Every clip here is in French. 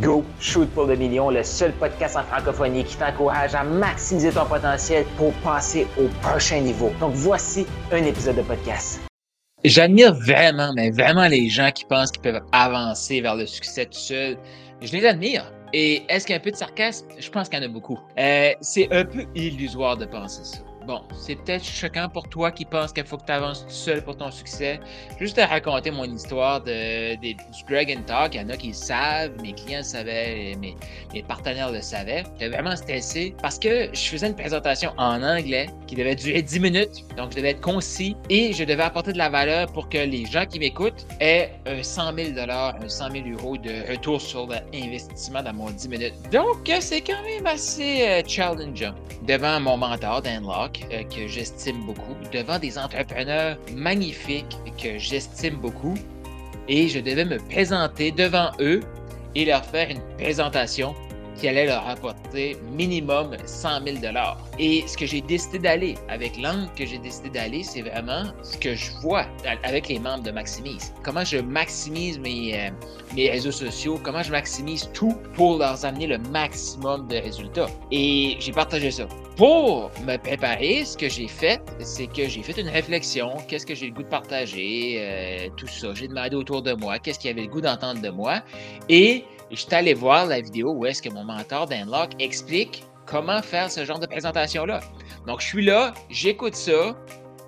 Go Shoot pour le million, le seul podcast en francophonie qui t'encourage à maximiser ton potentiel pour passer au prochain niveau. Donc voici un épisode de podcast. J'admire vraiment, mais vraiment les gens qui pensent qu'ils peuvent avancer vers le succès tout seul. Je les admire. Et est-ce qu'il y a un peu de sarcasme? Je pense qu'il y en a beaucoup. Euh, c'est un peu illusoire de penser ça. Bon, c'est peut-être choquant pour toi qui penses qu'il faut que tu avances tout seul pour ton succès. Juste à raconter mon histoire de, du Dragon Talk, il y en a qui le savent, mes clients le savaient, mes, mes partenaires le savaient. J'étais vraiment stressé parce que je faisais une présentation en anglais qui devait durer 10 minutes, donc je devais être concis et je devais apporter de la valeur pour que les gens qui m'écoutent aient un 100 000 un 100 000 euros de retour sur l'investissement dans mon 10 minutes. Donc, c'est quand même assez euh, challengeant. Devant mon mentor, Dan Locke, euh, que j'estime beaucoup, devant des entrepreneurs magnifiques que j'estime beaucoup, et je devais me présenter devant eux et leur faire une présentation qui allait leur apporter minimum 100 000 Et ce que j'ai décidé d'aller, avec l'angle que j'ai décidé d'aller, c'est vraiment ce que je vois avec les membres de Maximise. Comment je maximise mes, euh, mes réseaux sociaux, comment je maximise tout pour leur amener le maximum de résultats. Et j'ai partagé ça. Pour me préparer, ce que j'ai fait, c'est que j'ai fait une réflexion. Qu'est-ce que j'ai le goût de partager? Euh, tout ça. J'ai demandé autour de moi qu'est-ce qu'il y avait le goût d'entendre de moi. Et je suis allé voir la vidéo où est-ce que mon mentor Dan Locke explique comment faire ce genre de présentation-là. Donc, je suis là, j'écoute ça,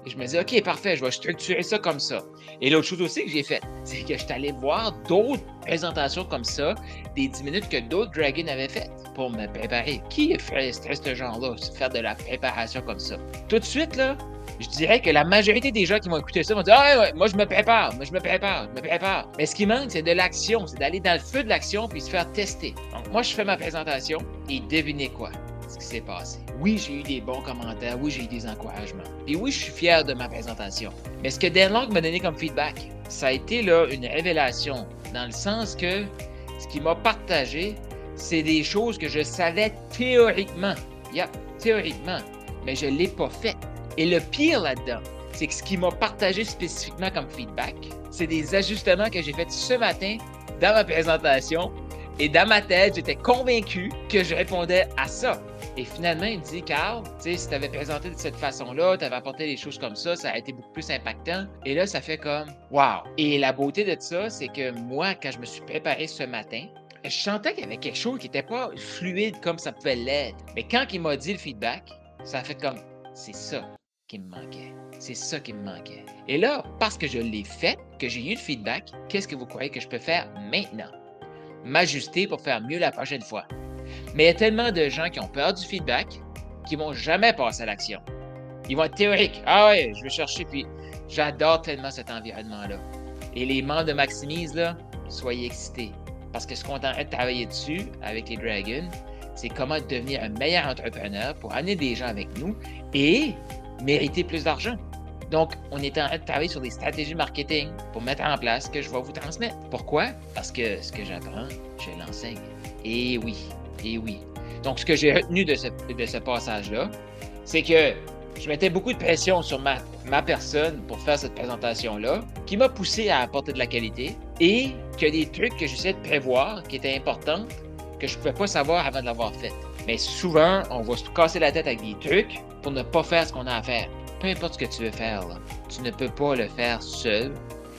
et je me dis, OK, parfait, je vais structurer ça comme ça. Et l'autre chose aussi que j'ai faite, c'est que je suis allé voir d'autres présentations comme ça, des 10 minutes que d'autres Dragons avaient faites pour me préparer. Qui ferait ce genre-là, faire de la préparation comme ça? Tout de suite, là, je dirais que la majorité des gens qui vont écouter ça vont dire Ah, ouais, moi, je me prépare, moi, je me prépare, je me prépare. Mais ce qui manque, c'est de l'action, c'est d'aller dans le feu de l'action puis se faire tester. Donc, moi, je fais ma présentation et devinez quoi? S'est passé. Oui, j'ai eu des bons commentaires, oui, j'ai eu des encouragements. Et oui, je suis fier de ma présentation. Mais ce que Dan Long m'a donné comme feedback, ça a été là une révélation, dans le sens que ce qu'il m'a partagé, c'est des choses que je savais théoriquement. Yeah, théoriquement. Mais je ne l'ai pas fait. Et le pire là-dedans, c'est que ce qui m'a partagé spécifiquement comme feedback, c'est des ajustements que j'ai faits ce matin dans ma présentation. Et dans ma tête, j'étais convaincu que je répondais à ça. Et finalement, il me dit, Carl, tu sais, si tu avais présenté de cette façon-là, tu avais apporté des choses comme ça, ça a été beaucoup plus impactant. Et là, ça fait comme, wow. Et la beauté de ça, c'est que moi, quand je me suis préparé ce matin, je sentais qu'il y avait quelque chose qui n'était pas fluide comme ça pouvait l'être. Mais quand il m'a dit le feedback, ça a fait comme, c'est ça me manquait. C'est ça qui me manquait. Et là, parce que je l'ai fait, que j'ai eu le feedback, qu'est-ce que vous croyez que je peux faire maintenant? M'ajuster pour faire mieux la prochaine fois. Mais il y a tellement de gens qui ont peur du feedback qui vont jamais passer à l'action. Ils vont être théoriques. Ah ouais, je vais chercher, puis j'adore tellement cet environnement-là. Et les membres de Maximise, soyez excités. Parce que ce qu'on est en train de travailler dessus avec les Dragons, c'est comment devenir un meilleur entrepreneur pour amener des gens avec nous et mériter plus d'argent. Donc, on est en train de travailler sur des stratégies marketing pour mettre en place ce que je vais vous transmettre. Pourquoi? Parce que ce que j'apprends, je l'enseigne. Et oui, et oui. Donc, ce que j'ai retenu de ce, passage-là, c'est que je mettais beaucoup de pression sur ma, ma personne pour faire cette présentation-là, qui m'a poussé à apporter de la qualité et que des trucs que j'essayais de prévoir qui étaient importants, que je ne pouvais pas savoir avant de l'avoir fait. Mais souvent, on va se casser la tête avec des trucs pour ne pas faire ce qu'on a à faire. Peu importe ce que tu veux faire, tu ne peux pas le faire seul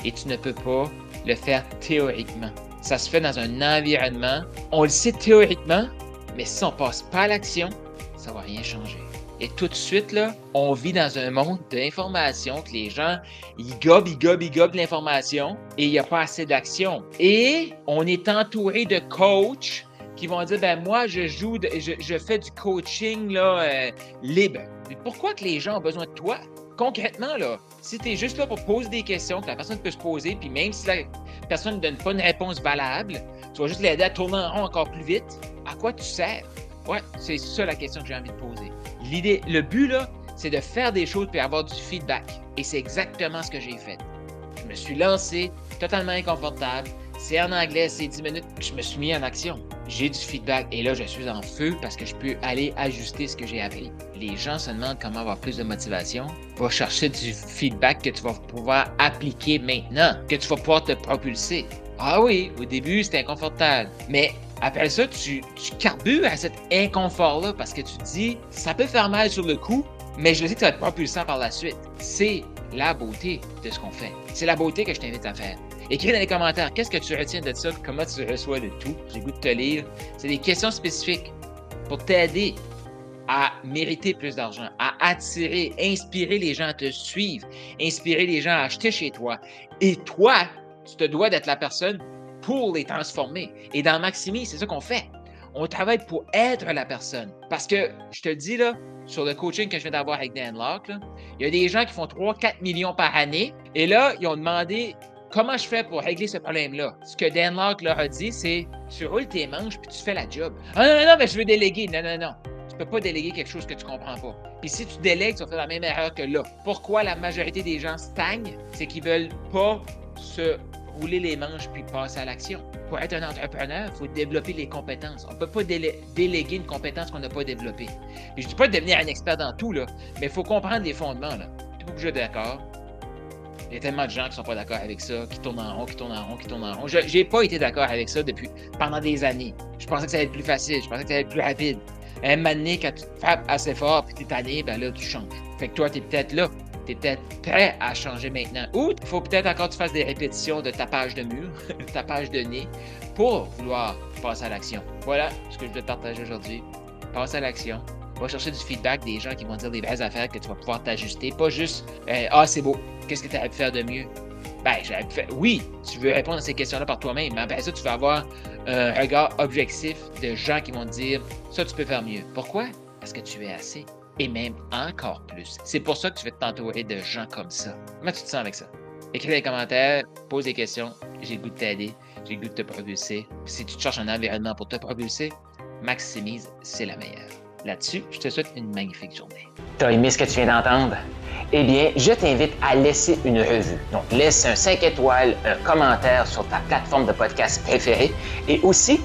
et tu ne peux pas le faire théoriquement. Ça se fait dans un environnement. On le sait théoriquement, mais si on passe pas à l'action, ça va rien changer. Et tout de suite, là, on vit dans un monde d'information que les gens, ils gobent, ils gobent, ils gobent l'information et il n'y a pas assez d'action. Et on est entouré de coachs qui vont dire ben moi je joue je, fais du coaching là euh, libre. Mais pourquoi que les gens ont besoin de toi? Concrètement là, si tu es juste là pour poser des questions que la personne peut se poser puis même si la personne ne donne pas une réponse valable, tu vas juste l'aider à tourner en rond encore plus vite, à quoi tu sers? Ouais, c'est ça la question que j'ai envie de poser. L'idée le but là, c'est de faire des choses puis avoir du feedback et c'est exactement ce que j'ai fait. Je me suis lancé totalement inconfortable, c'est en anglais, c'est 10 minutes. Je me suis mis en action. J'ai du feedback et là, je suis en feu parce que je peux aller ajuster ce que j'ai appris. Les gens se demandent comment avoir plus de motivation. Va chercher du feedback que tu vas pouvoir appliquer maintenant, que tu vas pouvoir te propulser. Ah oui, au début, c'était inconfortable. Mais après ça, tu, tu carbures à cet inconfort-là parce que tu dis, ça peut faire mal sur le coup, mais je sais que ça va être propulsant par la suite. C'est la beauté de ce qu'on fait. C'est la beauté que je t'invite à faire. Écris dans les commentaires, qu'est-ce que tu retiens de ça, comment tu reçois le tout. J'ai goût de te lire. C'est des questions spécifiques pour t'aider à mériter plus d'argent, à attirer, inspirer les gens à te suivre, inspirer les gens à acheter chez toi. Et toi, tu te dois d'être la personne pour les transformer. Et dans Maximi, c'est ça qu'on fait. On travaille pour être la personne. Parce que, je te le dis là, sur le coaching que je viens d'avoir avec Dan Locke, il y a des gens qui font 3-4 millions par année. Et là, ils ont demandé comment je fais pour régler ce problème-là? Ce que Dan Locke leur a dit, c'est tu roules tes manches puis tu fais la job. Ah non, non, non, mais je veux déléguer. Non, non, non. Tu peux pas déléguer quelque chose que tu comprends pas. Puis si tu délègues, tu vas faire la même erreur que là. Pourquoi la majorité des gens stagnent? C'est qu'ils veulent pas se rouler les manches puis passer à l'action. Pour être un entrepreneur, il faut développer les compétences. On ne peut pas déléguer une compétence qu'on n'a pas développée. je ne dis pas de devenir un expert dans tout, là, mais il faut comprendre les fondements. Tu n'es pas obligé d'accord. Il y a tellement de gens qui sont pas d'accord avec ça, qui tournent en rond, qui tournent en rond, qui tournent en rond. Je n'ai pas été d'accord avec ça depuis pendant des années. Je pensais que ça allait être plus facile, je pensais que ça allait être plus rapide. Un moment quand tu frappes assez fort et tu es tanné, ben là, tu changes. Fait que toi, tu es peut-être là tu es peut-être prêt à changer maintenant. Ou il faut peut-être encore que tu fasses des répétitions de tapage de mur, tapage de nez, pour vouloir passer à l'action. Voilà ce que je vais te partager aujourd'hui. Passe à l'action. Va chercher du feedback des gens qui vont dire des vraies affaires que tu vas pouvoir t'ajuster. Pas juste euh, Ah, c'est beau, qu'est-ce que tu as pu faire de mieux? Ben, j'aurais pu faire. Oui, tu veux répondre à ces questions-là par toi-même, mais après ça, tu vas avoir un regard objectif de gens qui vont te dire Ça, tu peux faire mieux. Pourquoi? Parce que tu es assez et même encore plus. C'est pour ça que tu veux t'entourer de gens comme ça. Comment tu te sens avec ça? Écris des commentaires, pose des questions. J'ai le goût de t'aider, j'ai le goût de te propulser. Si tu cherches un environnement pour te propulser, Maximise, c'est la meilleure. Là-dessus, je te souhaite une magnifique journée. T'as aimé ce que tu viens d'entendre? Eh bien, je t'invite à laisser une revue. Donc, laisse un 5 étoiles, un commentaire sur ta plateforme de podcast préférée et aussi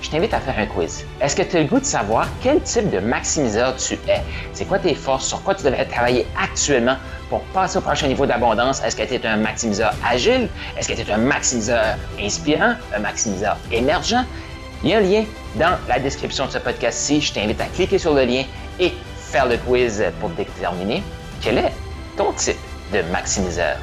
je t'invite à faire un quiz. Est-ce que tu as le goût de savoir quel type de maximiseur tu es? C'est quoi tes forces? Sur quoi tu devrais travailler actuellement pour passer au prochain niveau d'abondance? Est-ce que tu es un maximiseur agile? Est-ce que tu es un maximiseur inspirant? Un maximiseur émergent? Il y a un lien dans la description de ce podcast-ci. Je t'invite à cliquer sur le lien et faire le quiz pour déterminer quel est ton type de maximiseur.